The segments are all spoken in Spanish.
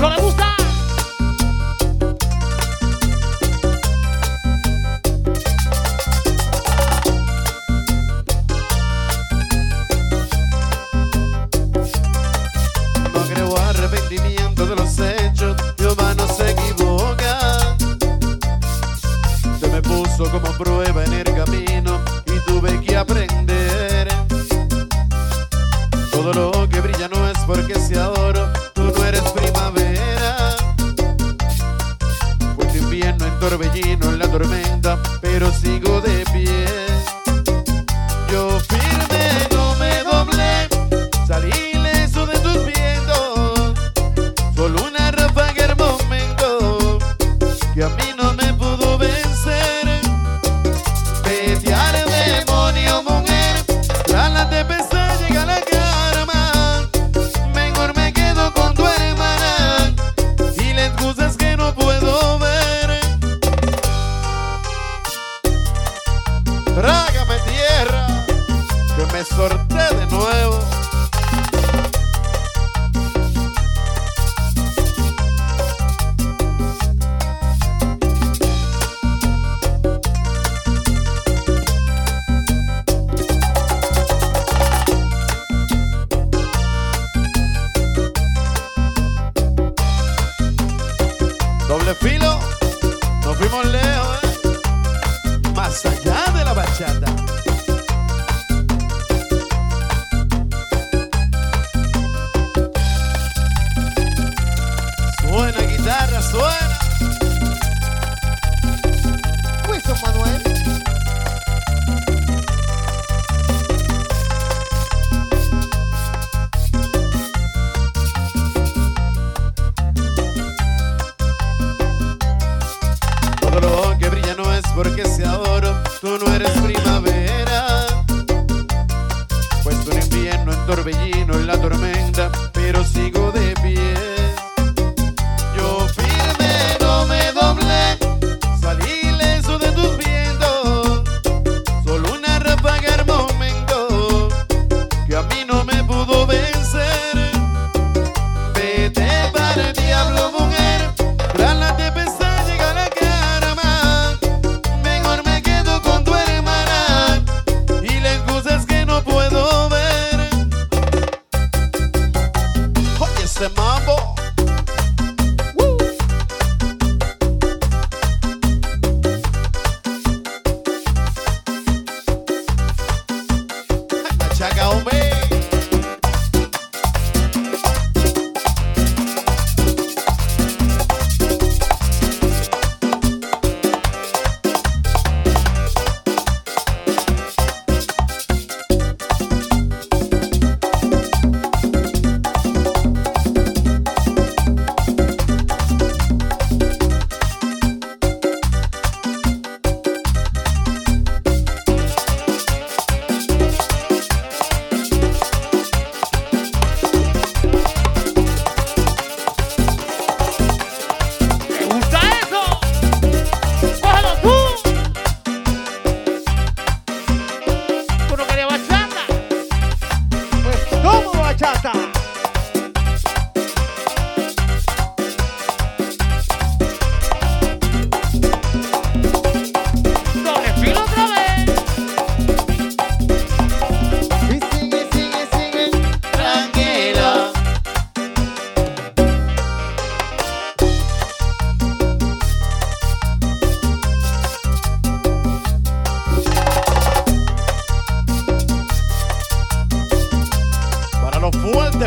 Eso le gusta. No creo arrepentimiento de los hechos, Dios no se equivoca. Se me puso como prueba en el camino y tuve que aprender todo lo torbellino, en la tormenta, pero sigo de sorteo. porque si adoro tú no eres primavera. Puesto en invierno, en torbellino, en la tormenta, pero sigo de pie.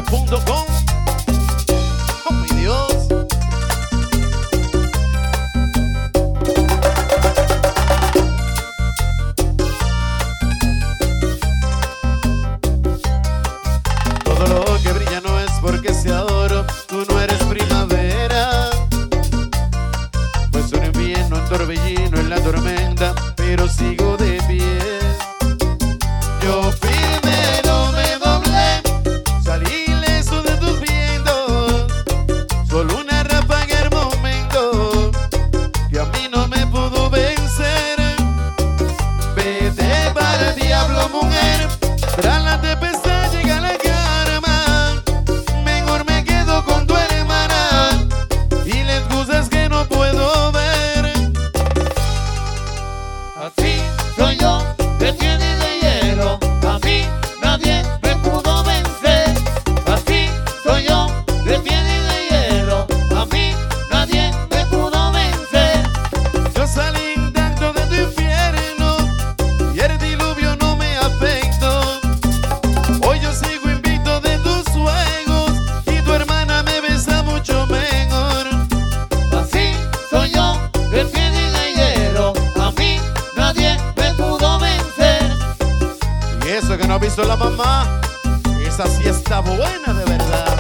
Punto com hizo la mamá, esa sí está buena de verdad.